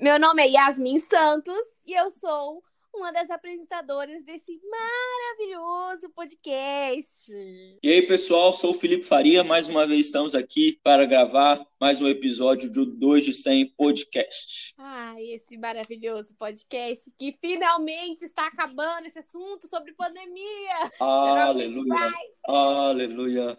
Meu nome é Yasmin Santos e eu sou uma das apresentadoras desse maravilhoso podcast. E aí, pessoal, sou o Felipe Faria. Mais uma vez estamos aqui para gravar mais um episódio do 2 de 100 Podcast. Ah, esse maravilhoso podcast que finalmente está acabando esse assunto sobre pandemia. Aleluia. Aleluia.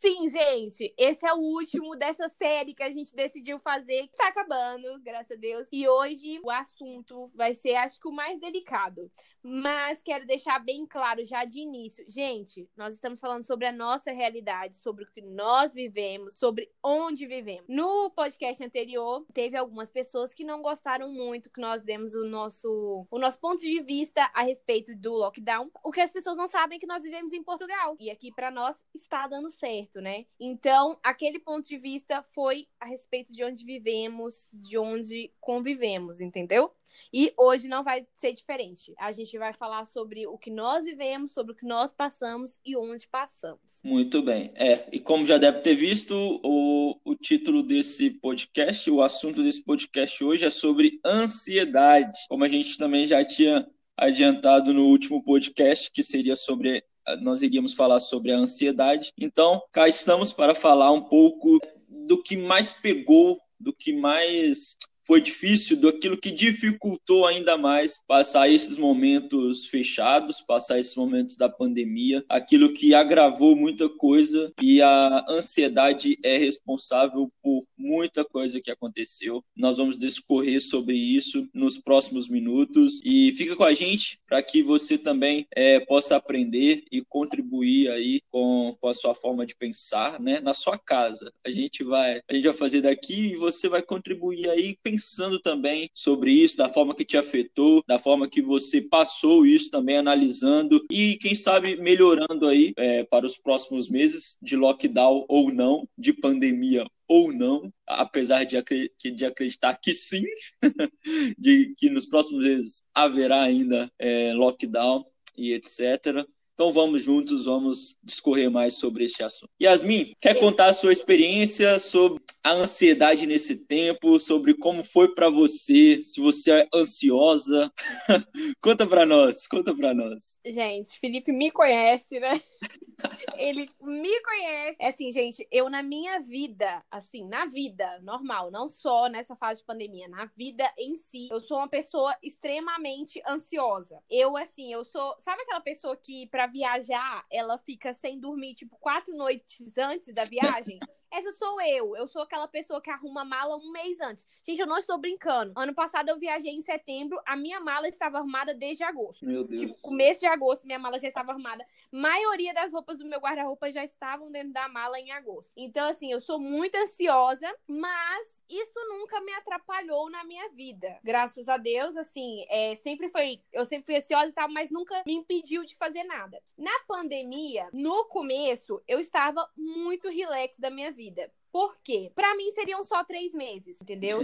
Sim, gente, esse é o último dessa série que a gente decidiu fazer, que tá acabando, graças a Deus. E hoje o assunto vai ser, acho que, o mais delicado. Mas quero deixar bem claro já de início. Gente, nós estamos falando sobre a nossa realidade, sobre o que nós vivemos, sobre onde vivemos. No podcast anterior, teve algumas pessoas que não gostaram muito que nós demos o nosso, o nosso ponto de vista a respeito do lockdown. O que as pessoas não sabem é que nós vivemos em Portugal. E aqui para nós está dando certo, né? Então, aquele ponto de vista foi a respeito de onde vivemos, de onde convivemos, entendeu? E hoje não vai ser diferente. A gente vai falar sobre o que nós vivemos, sobre o que nós passamos e onde passamos. Muito bem. É, e como já deve ter visto, o, o título desse podcast, o assunto desse podcast hoje é sobre ansiedade. Como a gente também já tinha adiantado no último podcast, que seria sobre nós iríamos falar sobre a ansiedade. Então, cá estamos para falar um pouco do que mais pegou, do que mais foi difícil, daquilo que dificultou ainda mais passar esses momentos fechados, passar esses momentos da pandemia, aquilo que agravou muita coisa e a ansiedade é responsável por muita coisa que aconteceu. Nós vamos discorrer sobre isso nos próximos minutos e fica com a gente para que você também é, possa aprender e contribuir aí com, com a sua forma de pensar, né, na sua casa. A gente vai a gente vai fazer daqui e você vai contribuir aí pensando pensando também sobre isso, da forma que te afetou, da forma que você passou isso também, analisando e, quem sabe, melhorando aí é, para os próximos meses de lockdown ou não, de pandemia ou não, apesar de, acreditar que sim, de que nos próximos meses haverá ainda é, lockdown e etc. Então vamos juntos, vamos discorrer mais sobre este assunto. Yasmin, quer contar a sua experiência sobre a ansiedade nesse tempo, sobre como foi para você, se você é ansiosa? conta para nós, conta para nós. Gente, Felipe me conhece, né? Ele me conhece. É assim, gente, eu na minha vida, assim, na vida normal, não só nessa fase de pandemia, na vida em si, eu sou uma pessoa extremamente ansiosa. Eu, assim, eu sou. Sabe aquela pessoa que, para viajar, ela fica sem dormir, tipo, quatro noites antes da viagem? Essa sou eu. Eu sou aquela pessoa que arruma mala um mês antes. Gente, eu não estou brincando. Ano passado eu viajei em setembro, a minha mala estava arrumada desde agosto. Meu Deus. Tipo, começo de agosto, minha mala já estava arrumada. Maioria das roupas do meu guarda-roupa já estavam dentro da mala em agosto. Então, assim, eu sou muito ansiosa, mas isso nunca me atrapalhou na minha vida. Graças a Deus, assim, é, sempre foi. Eu sempre fui ansiosa e tal, mas nunca me impediu de fazer nada. Na pandemia, no começo, eu estava muito relax da minha vida. Por quê? Pra mim seriam só três meses, entendeu?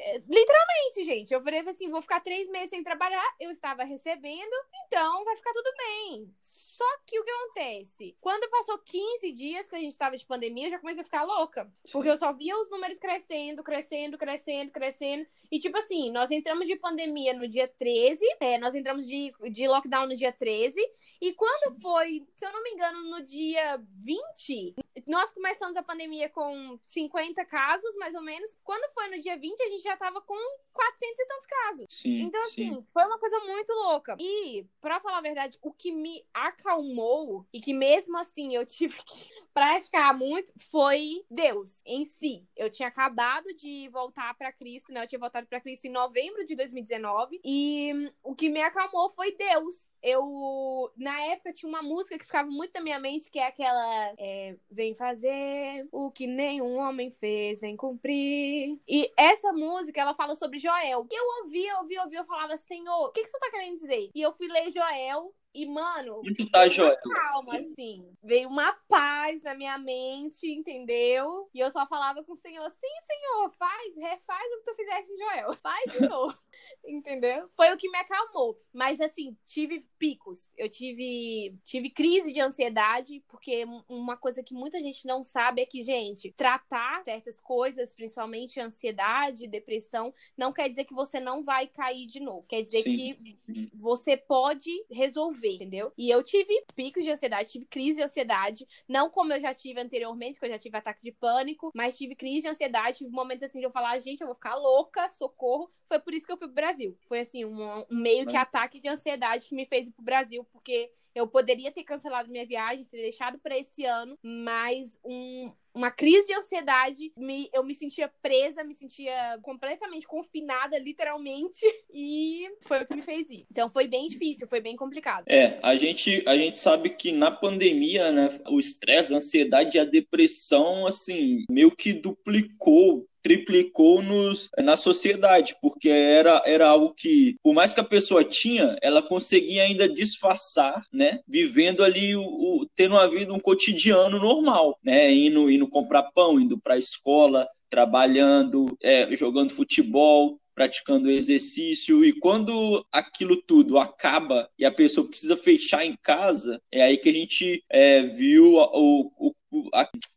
É, literalmente, gente. Eu falei assim: vou ficar três meses sem trabalhar. Eu estava recebendo, então vai ficar tudo bem. Só que o que acontece? Quando passou 15 dias que a gente estava de pandemia, eu já comecei a ficar louca. Porque eu só via os números crescendo, crescendo, crescendo, crescendo. E, tipo assim, nós entramos de pandemia no dia 13, é, nós entramos de, de lockdown no dia 13. E quando foi, se eu não me engano, no dia 20, nós começamos a pandemia com 50 casos, mais ou menos. Quando foi no dia 20, a gente já tava com 400 e tantos casos. Sim, então, assim, sim. foi uma coisa muito louca. E, pra falar a verdade, o que me acalmou e que mesmo assim eu tive que praticar muito foi Deus em si. Eu tinha acabado de voltar para Cristo, né? Eu tinha voltado para Cristo em novembro de 2019 e o que me acalmou foi Deus eu na época tinha uma música que ficava muito na minha mente que é aquela é, vem fazer o que nenhum homem fez vem cumprir e essa música ela fala sobre Joel. E eu ouvia ouvia ouvia eu falava Senhor o que que você tá querendo dizer? E eu fui ler Joel e, mano, Onde tá, Joel? calma, assim. Veio uma paz na minha mente, entendeu? E eu só falava com o Senhor, sim, Senhor, faz refaz o que tu fizeste em Joel. Faz de novo. Entendeu? Foi o que me acalmou. Mas assim, tive picos. Eu tive tive crise de ansiedade, porque uma coisa que muita gente não sabe é que, gente, tratar certas coisas, principalmente ansiedade, depressão, não quer dizer que você não vai cair de novo. Quer dizer Sim. que você pode resolver, entendeu? E eu tive picos de ansiedade, tive crise de ansiedade, não como eu já tive anteriormente, que eu já tive ataque de pânico, mas tive crise de ansiedade, tive momentos assim de eu falar, gente, eu vou ficar louca, socorro. Foi por isso que eu fui pro Brasil. Foi assim, um, um meio que ataque de ansiedade que me fez ir pro Brasil, porque eu poderia ter cancelado minha viagem, ter deixado para esse ano, mas um, uma crise de ansiedade, me, eu me sentia presa, me sentia completamente confinada, literalmente, e foi o que me fez ir. Então foi bem difícil, foi bem complicado. É, a gente, a gente sabe que na pandemia, né, o estresse, a ansiedade e a depressão, assim, meio que duplicou triplicou nos, na sociedade, porque era, era algo que, por mais que a pessoa tinha, ela conseguia ainda disfarçar, né? Vivendo ali, o, o tendo uma vida, um cotidiano normal, né? Indo, indo comprar pão, indo para a escola, trabalhando, é, jogando futebol, praticando exercício e quando aquilo tudo acaba e a pessoa precisa fechar em casa, é aí que a gente é, viu o, o,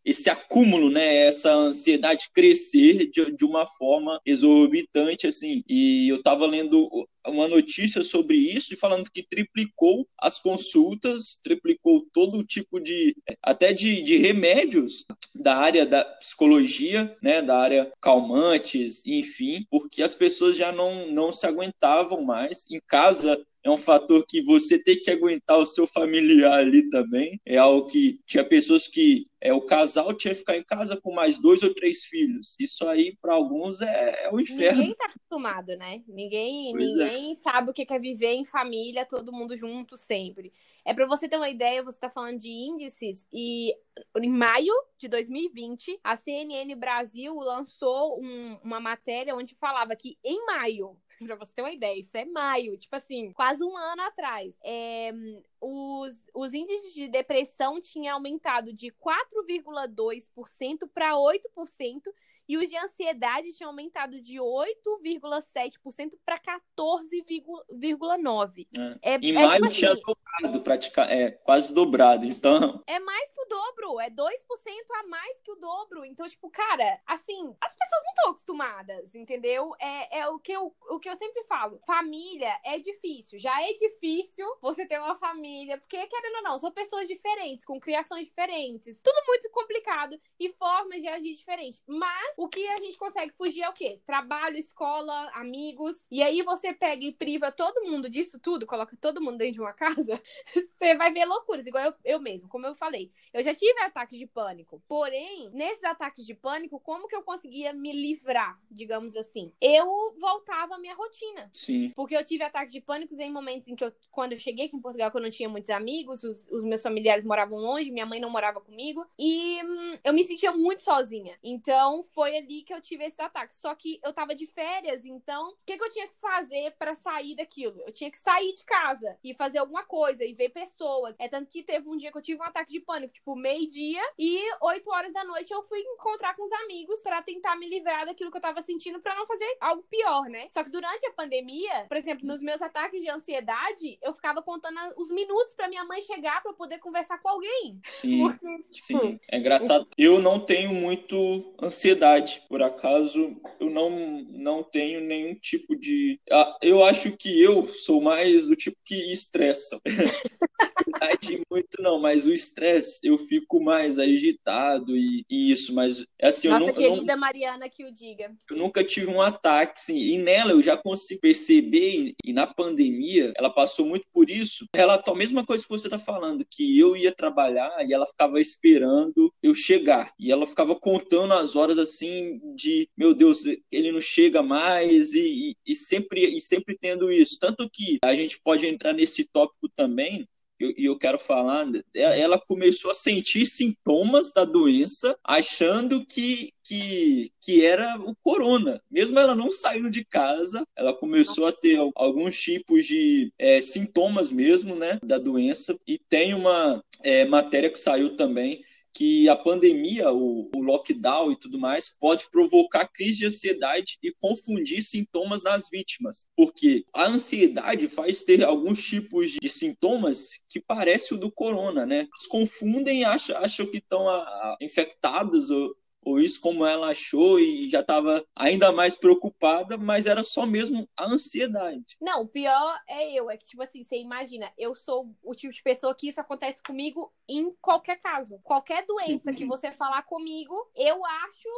esse acúmulo, né, essa ansiedade crescer de, de uma forma exorbitante, assim. E eu estava lendo uma notícia sobre isso e falando que triplicou as consultas, triplicou todo tipo de até de, de remédios da área da psicologia, né, da área calmantes, enfim, porque as pessoas já não, não se aguentavam mais em casa é um fator que você tem que aguentar o seu familiar ali também. É algo que tinha pessoas que é, o casal tinha que ficar em casa com mais dois ou três filhos. Isso aí, para alguns, é, é o inferno. Ninguém tá acostumado, né? Ninguém, ninguém é. sabe o que é viver em família, todo mundo junto sempre. É para você ter uma ideia, você tá falando de índices, e em maio de 2020, a CNN Brasil lançou um, uma matéria onde falava que em maio pra você ter uma ideia, isso é maio, tipo assim, quase um ano atrás. É, os, os índices de depressão tinham aumentado de 4,2% para 8%, e os de ansiedade tinham aumentado de 8,7% para 14,9%. É. É, em é, maio tipo tinha assim, dobrado, praticar, é, quase dobrado, então... É mais que o dobro, é 2% a mais que o dobro. Então, tipo, cara, assim, as pessoas não estão acostumadas, entendeu? É, é o, que eu, o que eu sempre falo. Família é difícil. Já é difícil você ter uma família, porque, querendo ou não, são pessoas diferentes, com criações diferentes. Tudo muito complicado e formas de agir diferentes. Mas o que a gente consegue fugir é o quê? Trabalho, escola, amigos. E aí você pega e priva todo mundo disso tudo, coloca todo mundo dentro de uma casa, você vai ver loucuras, igual eu, eu mesmo, como eu falei. Eu já tive ataques de pânico. Porém, nesses ataques de pânico, como que eu conseguia me livrar, digamos assim? Eu voltava à minha rotina. Sim. Porque eu tive ataques de pânico em momentos em que eu, quando eu cheguei aqui em Portugal, que eu não tinha muitos amigos, os, os meus familiares moravam longe, minha mãe não morava comigo, e hum, eu me sentia muito sozinha. Então, foi ali que eu tive esse ataque. Só que eu tava de férias, então o que, que eu tinha que fazer para sair daquilo? Eu tinha que sair de casa e fazer alguma coisa e ver pessoas. É tanto que teve um dia que eu tive um ataque de pânico, tipo, meio-dia e 8 horas da noite eu fui encontrar com os amigos para tentar me livrar daquilo que eu tava sentindo para não fazer algo pior, né? Só que durante a pandemia, por exemplo, nos meus ataques de ansiedade, eu ficava contando os minutos para minha mãe chegar para poder conversar com alguém. Sim. Porque, tipo, sim. É engraçado. Eu não tenho muito ansiedade. Por acaso, eu não, não tenho nenhum tipo de. Ah, eu acho que eu sou mais do tipo que estressa. ansiedade muito não, mas o estresse eu fico mais agitado e, e isso, mas assim, Nossa, eu nunca. querida não, Mariana que o diga. Eu nunca tive um ataque, sim, e nela eu já consigo perceber, e na pandemia, ela passou muito por isso. Relatou a mesma coisa que você tá falando, que eu ia trabalhar e ela ficava esperando eu chegar. E ela ficava contando as horas assim de, meu Deus, ele não chega mais e, e, e sempre e sempre tendo isso. Tanto que a gente pode entrar nesse tópico também e eu, eu, quero falar, ela começou a sentir sintomas da doença, achando que, que, que era o corona. Mesmo ela não saindo de casa, ela começou a ter alguns tipos de é, sintomas mesmo, né, da doença. E tem uma é, matéria que saiu também que a pandemia, o, o, lockdown e tudo mais, pode provocar crise de ansiedade e confundir sintomas nas vítimas, porque a ansiedade faz ter alguns tipos de sintomas que parece o do corona, né? Eles confundem, acham, acham que estão infectados ou, ou isso como ela achou e já estava ainda mais preocupada, mas era só mesmo a ansiedade. Não, o pior é eu, é que tipo assim, você imagina, eu sou o tipo de pessoa que isso acontece comigo em qualquer caso. Qualquer doença que você falar comigo, eu acho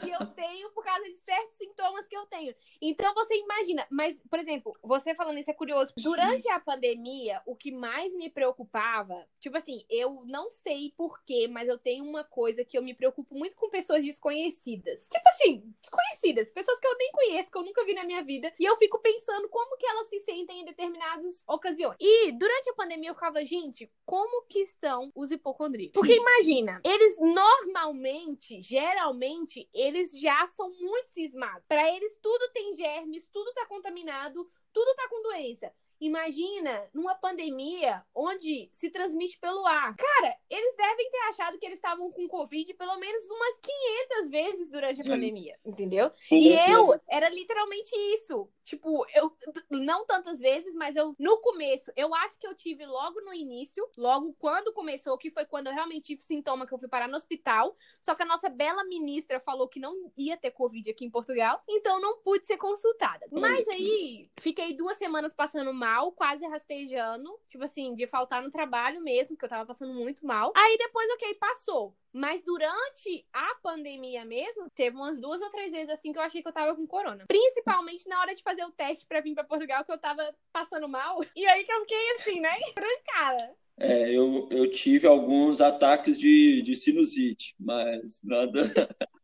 que eu tenho por causa de certos sintomas que eu tenho. Então você imagina, mas, por exemplo, você falando isso é curioso. Durante a pandemia, o que mais me preocupava, tipo assim, eu não sei porquê, mas eu tenho uma coisa que eu me preocupo muito com pessoas desconhecidas. Tipo assim, desconhecidas, pessoas que eu nem conheço, que eu nunca vi na minha vida. E eu fico pensando como que elas se sentem em determinadas ocasiões. E durante a pandemia eu ficava, gente, como que estão os hipocondríacos? Porque imagina, eles normalmente, geralmente, eles já são muito cismados. Para eles, tudo tem germes, tudo tá contaminado, tudo tá com doença. Imagina numa pandemia onde se transmite pelo ar. Cara, eles devem ter achado que eles estavam com Covid pelo menos umas 500 vezes durante a pandemia, entendeu? E eu era literalmente isso. Tipo, eu não tantas vezes, mas eu no começo, eu acho que eu tive logo no início, logo quando começou, que foi quando eu realmente tive sintoma que eu fui parar no hospital. Só que a nossa bela ministra falou que não ia ter Covid aqui em Portugal, então não pude ser consultada. Mas aí fiquei duas semanas passando mal, quase rastejando, tipo assim, de faltar no trabalho mesmo, que eu tava passando muito mal. Aí depois, ok, passou. Mas durante a pandemia mesmo, teve umas duas ou três vezes assim que eu achei que eu tava com corona. Principalmente na hora de fazer o teste para vir para Portugal, que eu tava passando mal. E aí que eu fiquei assim, né? Trancada. É, eu, eu tive alguns ataques de, de sinusite, mas nada.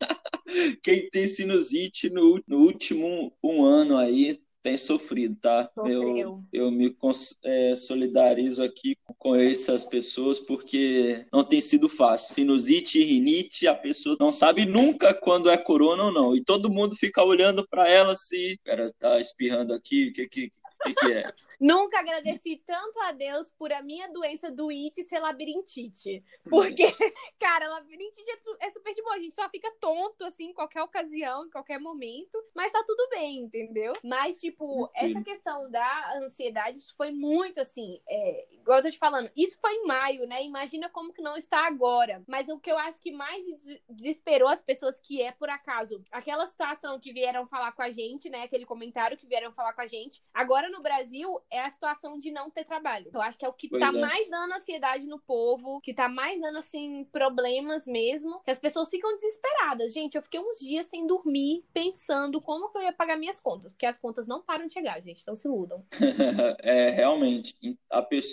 Quem tem sinusite no, no último um ano aí tem sofrido, tá? Eu, eu me é, solidarizo aqui com essas pessoas porque não tem sido fácil. Sinusite rinite, a pessoa não sabe nunca quando é corona ou não. E todo mundo fica olhando para ela se, cara, tá espirrando aqui, o que que que, que é? Nunca agradeci tanto a Deus por a minha doença do IT ser labirintite. Porque, cara, labirintite é, é, super de boa. A gente só fica tonto, assim, em qualquer ocasião, em qualquer momento. Mas tá tudo bem, entendeu? Mas, tipo, essa questão da ansiedade, isso foi muito, assim, é, igual eu tô te falando, isso foi em maio, né? Imagina como que não está agora. Mas o que eu acho que mais desesperou as pessoas, que é, por acaso, aquela situação que vieram falar com a gente, né? Aquele comentário que vieram falar com a gente. Agora, no Brasil é a situação de não ter trabalho. Eu acho que é o que pois tá é. mais dando ansiedade no povo, que tá mais dando, assim, problemas mesmo, que as pessoas ficam desesperadas. Gente, eu fiquei uns dias sem dormir, pensando como que eu ia pagar minhas contas, porque as contas não param de chegar, gente, então se iludam. é, realmente.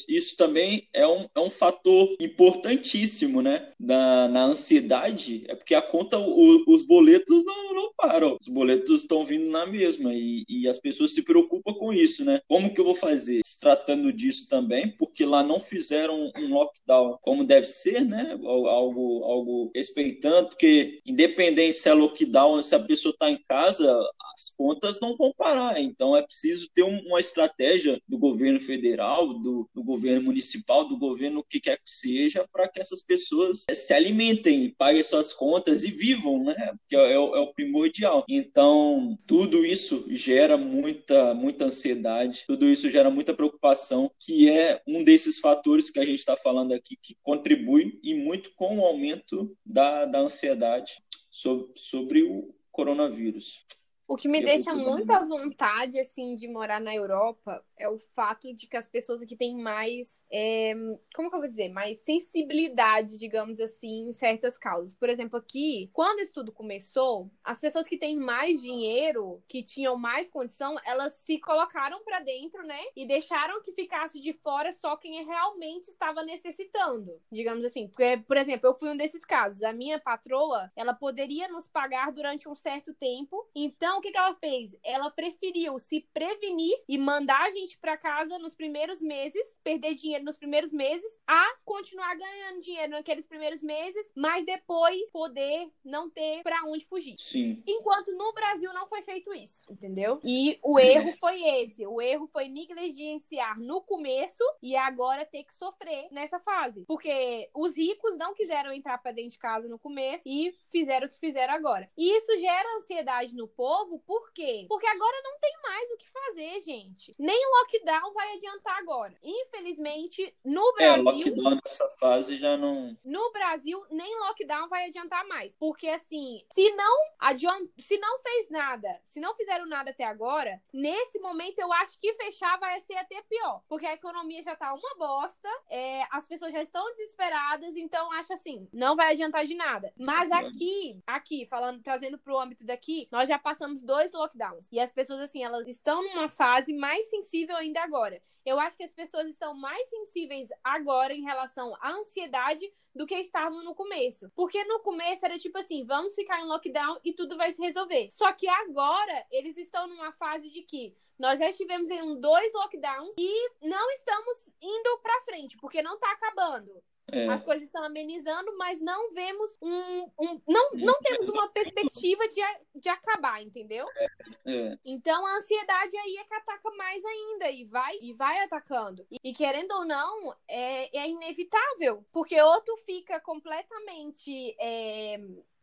Isso também é um, é um fator importantíssimo, né? Na, na ansiedade, é porque a conta, o, os boletos não, não param. Os boletos estão vindo na mesma e, e as pessoas se preocupam com isso, né? Né? Como que eu vou fazer? Se tratando disso também, porque lá não fizeram um lockdown como deve ser, né? Algo, algo respeitando, porque independente se é lockdown, se a pessoa está em casa, as contas não vão parar. Então é preciso ter uma estratégia do governo federal, do, do governo municipal, do governo o que quer que seja, para que essas pessoas se alimentem, paguem suas contas e vivam, né? Que é, é, é o primordial. Então tudo isso gera muita, muita ansiedade, tudo isso gera muita preocupação, que é um desses fatores que a gente está falando aqui que contribui e muito com o aumento da, da ansiedade sobre, sobre o coronavírus. O que me deixa muito à vontade, assim, de morar na Europa é o fato de que as pessoas aqui têm mais é, como que eu vou dizer, mais sensibilidade, digamos assim, em certas causas. Por exemplo, aqui, quando isso tudo começou, as pessoas que têm mais dinheiro, que tinham mais condição, elas se colocaram para dentro, né? E deixaram que ficasse de fora só quem realmente estava necessitando, digamos assim. Porque, por exemplo, eu fui um desses casos. A minha patroa, ela poderia nos pagar durante um certo tempo. Então, o que, que ela fez? Ela preferiu se prevenir e mandar a gente gente para casa nos primeiros meses, perder dinheiro nos primeiros meses, a continuar ganhando dinheiro naqueles primeiros meses, mas depois poder não ter para onde fugir. Sim. Enquanto no Brasil não foi feito isso, entendeu? E o erro foi esse. O erro foi negligenciar no começo e agora ter que sofrer nessa fase. Porque os ricos não quiseram entrar para dentro de casa no começo e fizeram o que fizeram agora. E isso gera ansiedade no povo, por quê? Porque agora não tem mais o que fazer, gente. Nem o lockdown vai adiantar agora. Infelizmente, no É, Brasil. lockdown nessa fase já não. No Brasil, nem lockdown vai adiantar mais. Porque, assim, se não adiant... se não fez nada, se não fizeram nada até agora, nesse momento eu acho que fechar vai ser até pior. Porque a economia já tá uma bosta, é, as pessoas já estão desesperadas, então acho assim, não vai adiantar de nada. Mas aqui, aqui, falando, trazendo pro âmbito daqui, nós já passamos dois lockdowns. E as pessoas, assim, elas estão numa fase mais sensível ainda agora. Eu acho que as pessoas estão mais sensíveis agora em relação à ansiedade do que estavam no começo. Porque no começo era tipo assim, vamos ficar em lockdown e tudo vai se resolver. Só que agora eles estão numa fase de que nós já estivemos em dois lockdowns e não estamos indo pra frente, porque não tá acabando. É. As coisas estão amenizando, mas não vemos um. um não, não temos uma perspectiva de, a- de acabar, entendeu? É. Então a ansiedade aí é que ataca mais ainda e vai e vai atacando. E, e querendo ou não, é, é inevitável. Porque ou tu fica completamente é,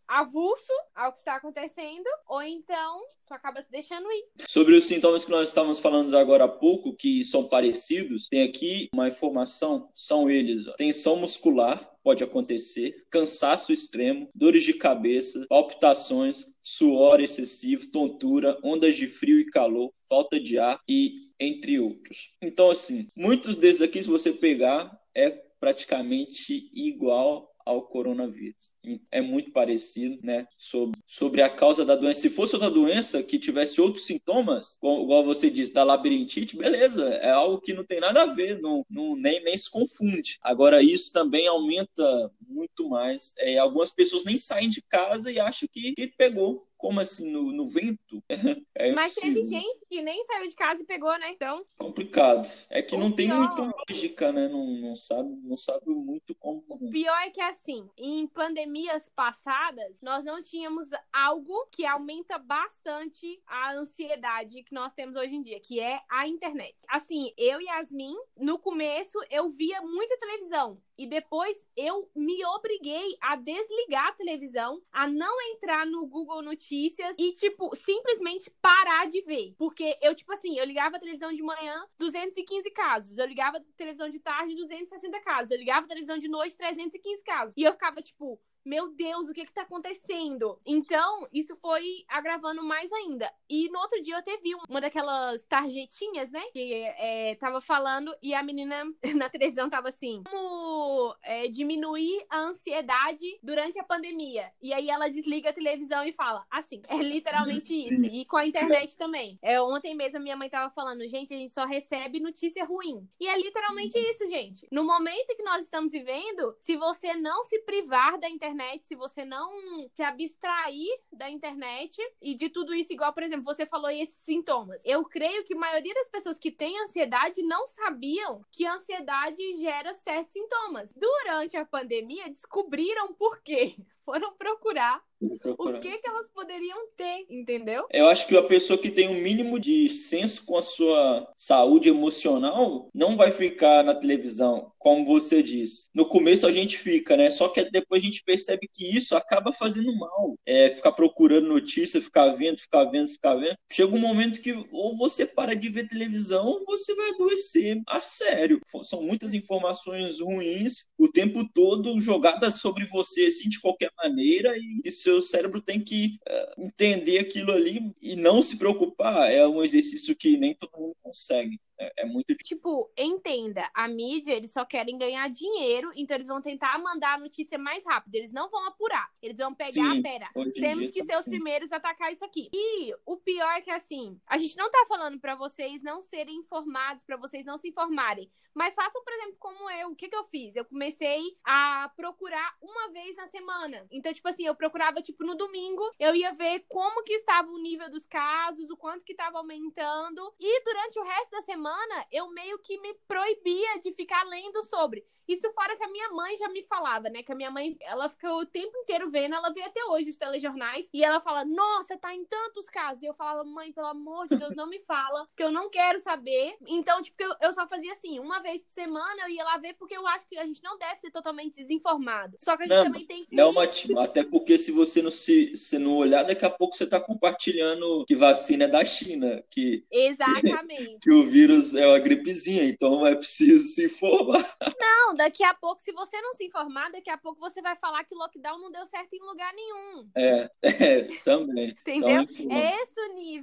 avulso ao que está acontecendo, ou então tu acaba se deixando ir. Sobre os sintomas que nós estávamos falando agora há pouco, que são parecidos, tem aqui uma informação, são eles, ó. tensão muscular, pode acontecer, cansaço extremo, dores de cabeça, palpitações, suor excessivo, tontura, ondas de frio e calor, falta de ar e entre outros. Então, assim, muitos desses aqui, se você pegar, é praticamente igual ao coronavírus. E É muito parecido, né? Sobre, sobre a causa da doença. Se fosse outra doença que tivesse outros sintomas, igual, igual você disse, da labirintite, beleza, é algo que não tem nada a ver, não, não, nem, nem se confunde. Agora, isso também aumenta muito mais. É, algumas pessoas nem saem de casa e acham que, que pegou. Como assim, no, no vento? É Mas teve gente que nem saiu de casa e pegou, né? Então, complicado. É que O não tem pior- muita lógica, né? Não, não sabe, não sabe muito como. o pior é que assim, em pandemias passadas, nós não tínhamos algo que aumenta bastante a ansiedade que nós temos hoje em dia, que é a internet. Assim, eu e Yasmin, no começo, eu via muita televisão. E depois eu me obriguei a desligar a televisão, a não entrar no Google Notícias e, tipo, simplesmente parar de ver. Porque eu, tipo assim, eu ligava a televisão de manhã, 215 casos. Eu ligava a televisão de tarde, 260 casos. Eu ligava a televisão de noite, 315 casos. E eu ficava, tipo, meu Deus, o que que tá acontecendo? Então, isso foi agravando mais ainda. E no outro dia eu até vi uma daquelas tarjetinhas, né? Que é, tava falando e a menina na televisão tava assim: como é, diminuir a ansiedade durante a pandemia. E aí ela desliga a televisão e fala assim: é literalmente isso. E com a internet também. É, ontem mesmo a minha mãe tava falando: gente, a gente só recebe notícia ruim. E é literalmente isso, gente. No momento que nós estamos vivendo, se você não se privar da internet, se você não se abstrair da internet e de tudo isso, igual, por exemplo, você falou esses sintomas. Eu creio que a maioria das pessoas que têm ansiedade não sabiam que a ansiedade gera certos sintomas. Durante a pandemia, descobriram por quê. Foram procurar o que, que elas poderiam ter, entendeu? Eu acho que a pessoa que tem um mínimo de senso com a sua saúde emocional não vai ficar na televisão, como você disse. No começo a gente fica, né? Só que depois a gente percebe que isso acaba fazendo mal. É ficar procurando notícia, ficar vendo, ficar vendo, ficar vendo. Chega um momento que ou você para de ver televisão ou você vai adoecer a sério. São muitas informações ruins o tempo todo jogadas sobre você assim de qualquer maneira e, e seu cérebro tem que uh, entender aquilo ali e não se preocupar. É um exercício que nem todo mundo consegue. É, é muito Tipo, entenda, a mídia, eles só querem ganhar dinheiro, então eles vão tentar mandar a notícia mais rápido. Eles não vão apurar. Eles vão pegar, Sim, pera, temos que tá ser os assim. primeiros a atacar isso aqui. E o pior é que, assim, a gente não tá falando pra vocês não serem informados, pra vocês não se informarem. Mas façam, por exemplo, como eu. O que que eu fiz? Eu comecei a procurar uma vez na semana. Então, tipo assim, eu procurava, tipo, no domingo, eu ia ver como que estava o nível dos casos, o quanto que tava aumentando. E durante o resto da semana, eu meio que me proibia de ficar lendo sobre. Isso fora que a minha mãe já me falava, né? Que a minha mãe, ela fica o tempo inteiro vendo, ela vê até hoje os telejornais, e ela fala, nossa, tá em tantos casos. E eu falava, mãe, pelo amor de Deus, não me fala, que eu não quero saber. Então, tipo, eu, eu só fazia assim, uma vez por semana eu ia lá ver, porque eu acho que a gente não deve ser totalmente desinformado. Só que a gente não, também tem que. Uma até porque se você não se, se não olhar, daqui a pouco você tá compartilhando que vacina é da China, que. Exatamente. que o vírus é uma gripezinha, então é preciso se informar. Não, daqui a pouco, se você não se informar, daqui a pouco você vai falar que lockdown não deu certo em lugar nenhum. É, é também. Entendeu? Então, é esse o nível.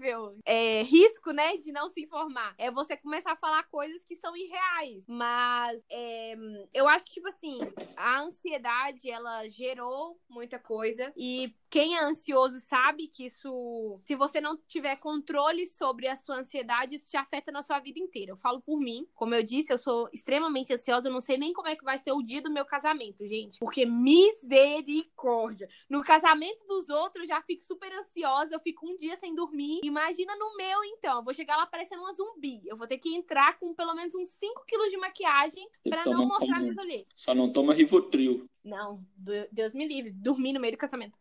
Risco, né, de não se informar. É você começar a falar coisas que são irreais. Mas é, eu acho que, tipo assim, a ansiedade, ela gerou muita coisa. E quem é ansioso sabe que isso, se você não tiver controle sobre a sua ansiedade, isso te afeta na sua vida inteira. Eu falo por mim, como eu disse, eu sou extremamente ansiosa, eu não sei nem como é que vai ser o dia do meu casamento, gente. Porque misericórdia. No casamento dos outros, já fico super ansiosa, eu fico um dia sem dormir. Imagina no meu, então. Eu vou chegar lá parecendo uma zumbi. Eu vou ter que entrar com pelo menos uns 5 quilos de maquiagem para não mostrar meus olheiros. Só não toma Rivotril. Não, Deus me livre, dormir no meio do casamento.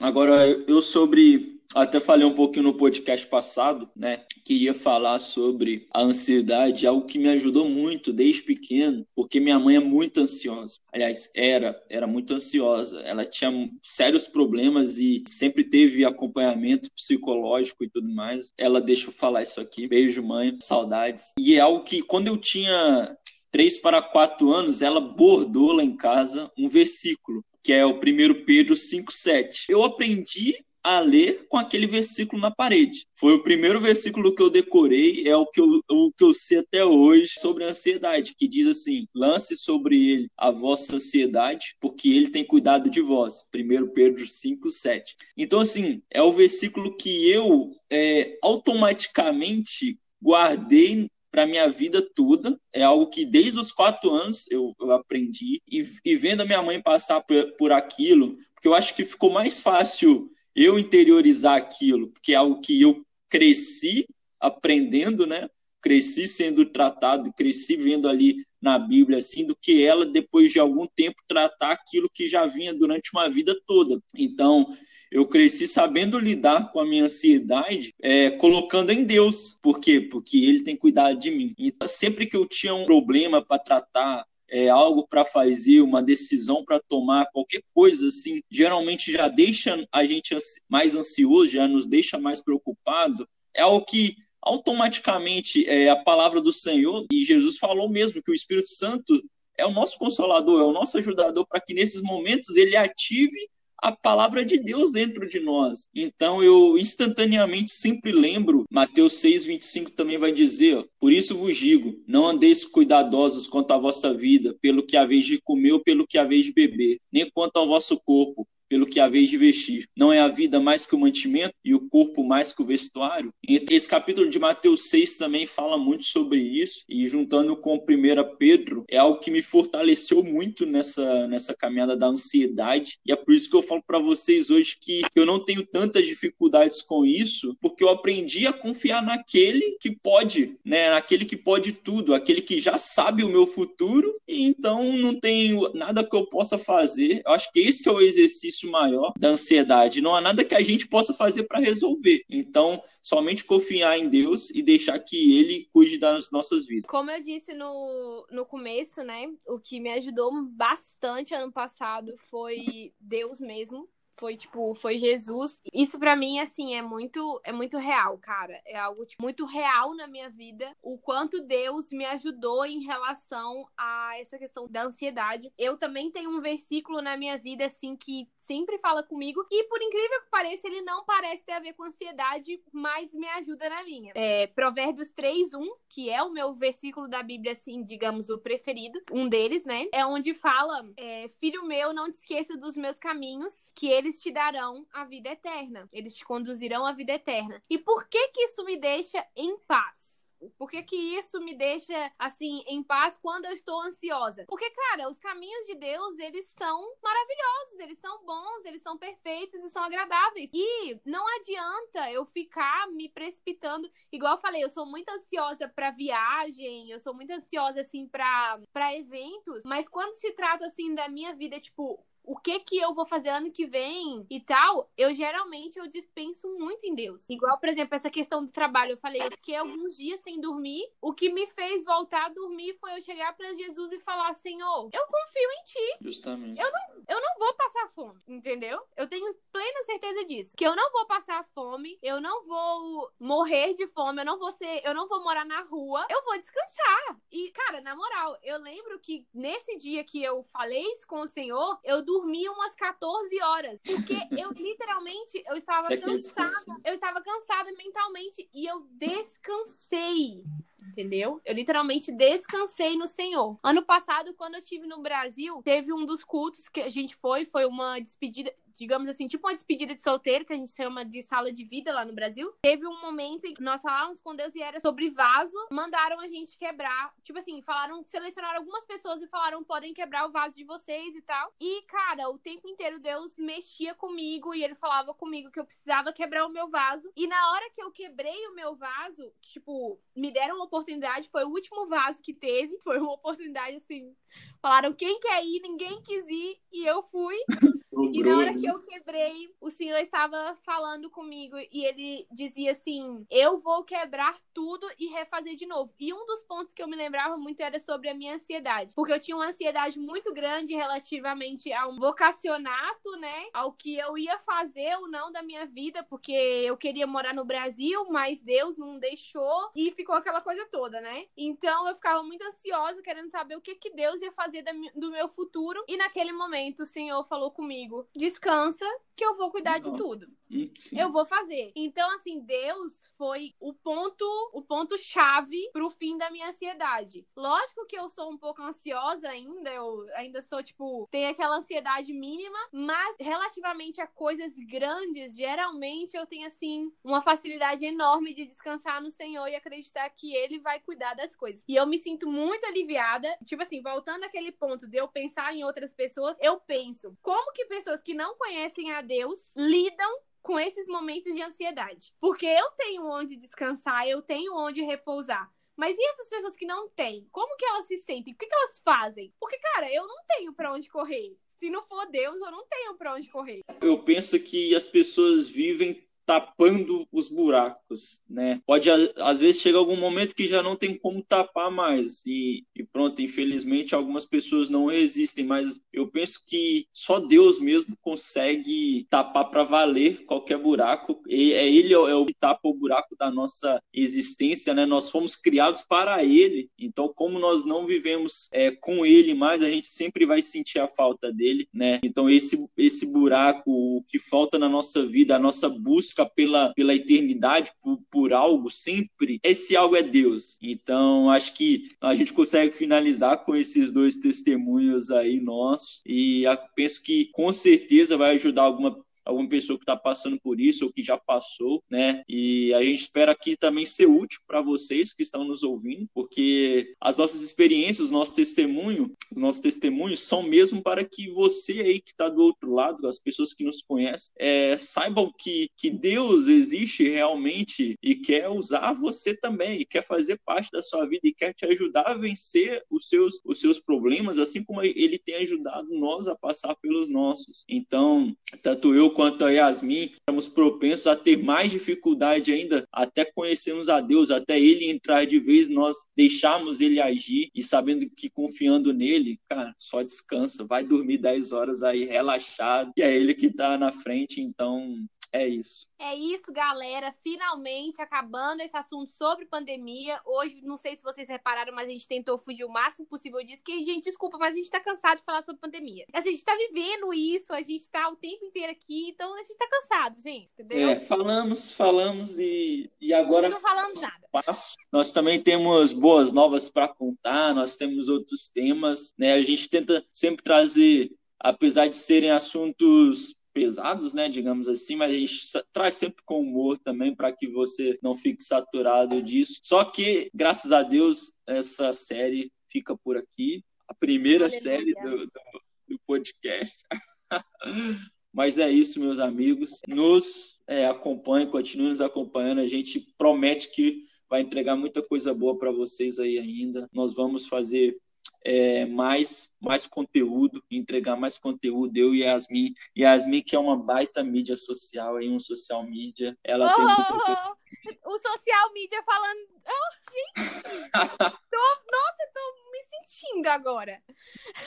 Agora, eu sobre. Até falei um pouquinho no podcast passado, né? Queria falar sobre a ansiedade, algo que me ajudou muito desde pequeno, porque minha mãe é muito ansiosa. Aliás, era, era muito ansiosa. Ela tinha sérios problemas e sempre teve acompanhamento psicológico e tudo mais. Ela deixa eu falar isso aqui. Beijo, mãe, saudades. E é algo que quando eu tinha três para quatro anos, ela bordou lá em casa um versículo, que é o 1 Pedro 5,7. Eu aprendi a ler com aquele versículo na parede. Foi o primeiro versículo que eu decorei, é o que eu, o que eu sei até hoje sobre a ansiedade, que diz assim: lance sobre ele a vossa ansiedade, porque ele tem cuidado de vós. 1 Pedro 5,7. Então, assim, é o versículo que eu é, automaticamente guardei para minha vida toda. É algo que desde os quatro anos eu, eu aprendi. E, e, vendo a minha mãe passar por, por aquilo, porque eu acho que ficou mais fácil eu interiorizar aquilo, porque é algo que eu cresci aprendendo, né? Cresci sendo tratado, cresci vendo ali na Bíblia, assim, do que ela, depois de algum tempo, tratar aquilo que já vinha durante uma vida toda. Então, eu cresci sabendo lidar com a minha ansiedade, é, colocando em Deus. Por quê? Porque Ele tem cuidado de mim. Então, sempre que eu tinha um problema para tratar, é, algo para fazer, uma decisão para tomar, qualquer coisa assim, geralmente já deixa a gente mais ansioso, já nos deixa mais preocupado. É algo que automaticamente é a palavra do Senhor e Jesus falou mesmo que o Espírito Santo é o nosso consolador, é o nosso ajudador para que nesses momentos ele ative a palavra de Deus dentro de nós. Então eu instantaneamente sempre lembro, Mateus 6, 25 também vai dizer: Por isso vos digo, não andeis cuidadosos quanto à vossa vida, pelo que haveis de comer ou pelo que haveis de beber, nem quanto ao vosso corpo, pelo que haveis de vestir. Não é a vida mais que o mantimento e o corpo mais que o vestuário? Esse capítulo de Mateus 6 também fala muito sobre isso, e juntando com 1 Pedro, é algo que me fortaleceu muito nessa, nessa caminhada da ansiedade, e é por isso que eu falo para vocês hoje que eu não tenho tantas dificuldades com isso, porque eu aprendi a confiar naquele que pode, né, naquele que pode tudo, aquele que já sabe o meu futuro, e então não tenho nada que eu possa fazer. Eu acho que esse é o exercício maior da ansiedade. Não há nada que a gente possa fazer para resolver. Então, somente confiar em Deus e deixar que Ele cuide das nossas vidas. Como eu disse no, no começo, né? O que me ajudou bastante ano passado foi Deus mesmo foi tipo, foi Jesus. Isso para mim assim é muito é muito real, cara. É algo tipo, muito real na minha vida, o quanto Deus me ajudou em relação a essa questão da ansiedade. Eu também tenho um versículo na minha vida assim que sempre fala comigo. E por incrível que pareça, ele não parece ter a ver com ansiedade, mas me ajuda na linha. É, Provérbios 3, 1, que é o meu versículo da Bíblia, assim, digamos, o preferido, um deles, né? É onde fala: é, Filho meu, não te esqueça dos meus caminhos, que eles te darão a vida eterna. Eles te conduzirão à vida eterna. E por que que isso me deixa em paz? Por que, que isso me deixa, assim, em paz quando eu estou ansiosa? Porque, cara, os caminhos de Deus, eles são maravilhosos, eles são bons, eles são perfeitos e são agradáveis. E não adianta eu ficar me precipitando. Igual eu falei, eu sou muito ansiosa para viagem, eu sou muito ansiosa, assim, para eventos, mas quando se trata, assim, da minha vida, tipo, o que que eu vou fazer ano que vem e tal, eu geralmente eu dispenso muito em Deus. Igual, por exemplo, essa questão do trabalho, eu falei, eu fiquei alguns dias sem dormir. O que me fez voltar a dormir foi eu chegar para Jesus e falar: "Senhor, eu confio em ti". Justamente. Eu não, eu não vou passar fome, entendeu? Eu tenho plena certeza disso, que eu não vou passar fome, eu não vou morrer de fome, eu não vou ser, eu não vou morar na rua, eu vou descansar. E, cara, na moral, eu lembro que nesse dia que eu falei isso com o Senhor, eu dormi umas 14 horas. Porque eu literalmente eu estava Você cansada. Eu estava cansada mentalmente e eu descansei. Entendeu? Eu literalmente descansei no Senhor. Ano passado, quando eu estive no Brasil, teve um dos cultos que a gente foi, foi uma despedida, digamos assim, tipo uma despedida de solteiro, que a gente chama de sala de vida lá no Brasil. Teve um momento em que nós falávamos com Deus e era sobre vaso, mandaram a gente quebrar. Tipo assim, falaram, selecionaram algumas pessoas e falaram, podem quebrar o vaso de vocês e tal. E, cara, o tempo inteiro Deus mexia comigo e ele falava comigo que eu precisava quebrar o meu vaso. E na hora que eu quebrei o meu vaso, tipo, me deram uma oportunidade, foi o último vaso que teve. Foi uma oportunidade assim. Falaram quem quer ir, ninguém quis ir e eu fui. E na hora que eu quebrei, o senhor estava falando comigo e ele dizia assim: Eu vou quebrar tudo e refazer de novo. E um dos pontos que eu me lembrava muito era sobre a minha ansiedade. Porque eu tinha uma ansiedade muito grande relativamente a um vocacionato, né? Ao que eu ia fazer ou não da minha vida, porque eu queria morar no Brasil, mas Deus não deixou e ficou aquela coisa toda, né? Então eu ficava muito ansiosa, querendo saber o que, que Deus ia fazer do meu futuro. E naquele momento o Senhor falou comigo: descansa, que eu vou cuidar de tudo. Sim. Eu vou fazer. Então, assim, Deus foi o ponto, o ponto chave pro fim da minha ansiedade. Lógico que eu sou um pouco ansiosa ainda, eu ainda sou, tipo, tenho aquela ansiedade mínima, mas relativamente a coisas grandes, geralmente eu tenho, assim, uma facilidade enorme de descansar no Senhor e acreditar que Ele vai cuidar das coisas. E eu me sinto muito aliviada. Tipo assim, voltando àquele ponto de eu pensar em outras pessoas, eu penso, como que pessoas que não conhecem a Deus lidam com esses momentos de ansiedade. Porque eu tenho onde descansar, eu tenho onde repousar. Mas e essas pessoas que não têm? Como que elas se sentem? O que, que elas fazem? Porque, cara, eu não tenho pra onde correr. Se não for Deus, eu não tenho pra onde correr. Eu penso que as pessoas vivem tapando os buracos, né? Pode às vezes chega algum momento que já não tem como tapar mais e, e pronto, infelizmente algumas pessoas não resistem, mas eu penso que só Deus mesmo consegue tapar para valer qualquer buraco. E é ele é o é o que tapa o buraco da nossa existência, né? Nós fomos criados para ele, então como nós não vivemos é, com ele mais, a gente sempre vai sentir a falta dele, né? Então esse esse buraco, o que falta na nossa vida, a nossa busca pela, pela eternidade, por, por algo sempre, esse algo é Deus. Então acho que a gente consegue finalizar com esses dois testemunhos aí nossos. E penso que com certeza vai ajudar alguma alguma pessoa que está passando por isso ou que já passou, né? E a gente espera aqui também ser útil para vocês que estão nos ouvindo, porque as nossas experiências, os nossos testemunho, os nossos testemunhos são mesmo para que você aí que está do outro lado, as pessoas que nos conhecem, é, saibam que, que Deus existe realmente e quer usar você também, e quer fazer parte da sua vida e quer te ajudar a vencer os seus, os seus problemas, assim como ele tem ajudado nós a passar pelos nossos. Então, tanto eu quanto a Yasmin estamos propensos a ter mais dificuldade ainda até conhecermos a Deus, até ele entrar de vez, nós deixarmos ele agir e sabendo que confiando nele, cara, só descansa, vai dormir 10 horas aí relaxado, que é ele que tá na frente, então é isso. É isso, galera. Finalmente acabando esse assunto sobre pandemia. Hoje, não sei se vocês repararam, mas a gente tentou fugir o máximo possível disso. Que, gente, desculpa, mas a gente tá cansado de falar sobre pandemia. A gente tá vivendo isso, a gente tá o tempo inteiro aqui, então a gente tá cansado, gente, entendeu? É, falamos, falamos e, e agora Não falamos nada. passo. Nós também temos boas novas para contar, nós temos outros temas, né? A gente tenta sempre trazer, apesar de serem assuntos pesados, né, digamos assim, mas a gente traz sempre com humor também para que você não fique saturado disso. Só que, graças a Deus, essa série fica por aqui, a primeira Aleluia. série do, do, do podcast. Mas é isso, meus amigos. Nos é, acompanhem, continuem nos acompanhando. A gente promete que vai entregar muita coisa boa para vocês aí ainda. Nós vamos fazer é, mais, mais conteúdo, entregar mais conteúdo, eu e Yasmin. Yasmin, que é uma baita mídia social, aí, um social media. Ela oh, tem muita... O social media falando. Oh, gente! tô... Nossa, tô me sentindo agora.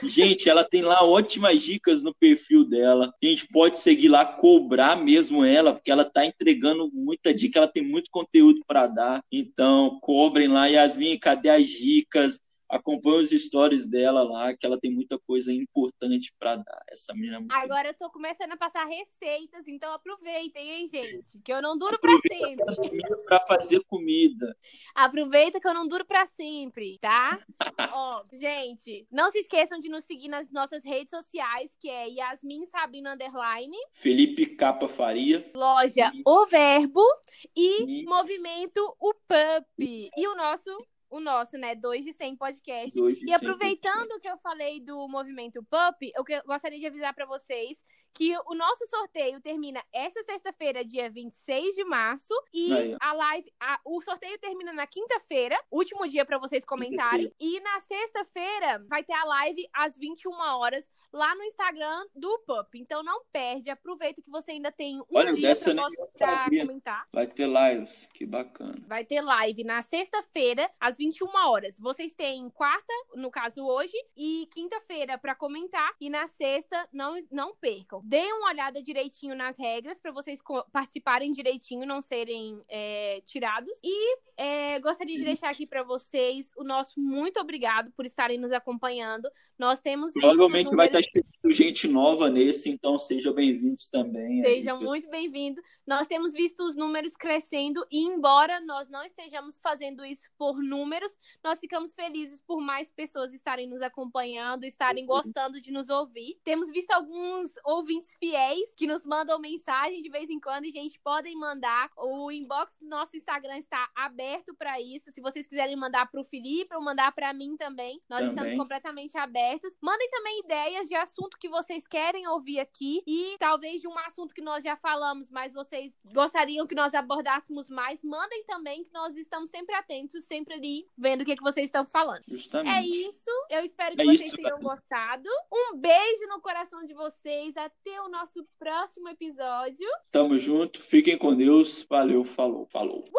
Gente, ela tem lá ótimas dicas no perfil dela. A gente pode seguir lá, cobrar mesmo ela, porque ela tá entregando muita dica, ela tem muito conteúdo para dar. Então, cobrem lá, Yasmin, cadê as dicas? Acompanha os stories dela lá, que ela tem muita coisa importante para dar. Essa menina é Agora eu tô começando a passar receitas, então aproveitem, hein, gente? Que eu não duro para sempre. Para fazer comida. Aproveita que eu não duro para sempre, tá? Ó, gente, não se esqueçam de nos seguir nas nossas redes sociais, que é Yasmin Sabino Underline. Felipe Capa Faria. Loja e... O Verbo e, e... Movimento O Pup. E o nosso o nosso, né? 2 de 100 podcast. e aproveitando podcast. que eu falei do movimento PUP, eu gostaria de avisar para vocês que o nosso sorteio termina essa sexta-feira, dia 26 de março, e Aí. a live, a, o sorteio termina na quinta-feira, último dia para vocês comentarem, e na sexta-feira vai ter a live às 21 horas lá no Instagram do PUP. Então não perde, aproveita que você ainda tem um Olha, dia para comentar. Vai ter live, que bacana. Vai ter live na sexta-feira às 21 horas. Vocês têm quarta, no caso hoje, e quinta-feira para comentar e na sexta não não percam. Deem uma olhada direitinho nas regras para vocês participarem direitinho, não serem é, tirados. E é, gostaria de deixar aqui para vocês o nosso muito obrigado por estarem nos acompanhando. Nós temos provavelmente vai estar chegando gente nova nesse, então sejam bem-vindos também. Sejam muito bem-vindos. Nós temos visto os números crescendo e embora nós não estejamos fazendo isso por números, nós ficamos felizes por mais pessoas estarem nos acompanhando, estarem uhum. gostando de nos ouvir. Temos visto alguns ouvintes fiéis que nos mandam mensagem de vez em quando e gente podem mandar. O inbox do nosso Instagram está aberto para isso. Se vocês quiserem mandar para o Felipe ou mandar para mim também, nós também. estamos completamente abertos. Mandem também ideias de assunto que vocês querem ouvir aqui e talvez de um assunto que nós já falamos, mas vocês gostariam que nós abordássemos mais. Mandem também que nós estamos sempre atentos, sempre ali vendo o que, que vocês estão falando. Justamente. É isso. Eu espero que é vocês isso, tenham gostado. Um beijo no coração de vocês. Até o nosso próximo episódio. Tamo junto. Fiquem com Deus. Valeu, falou, falou. Uh!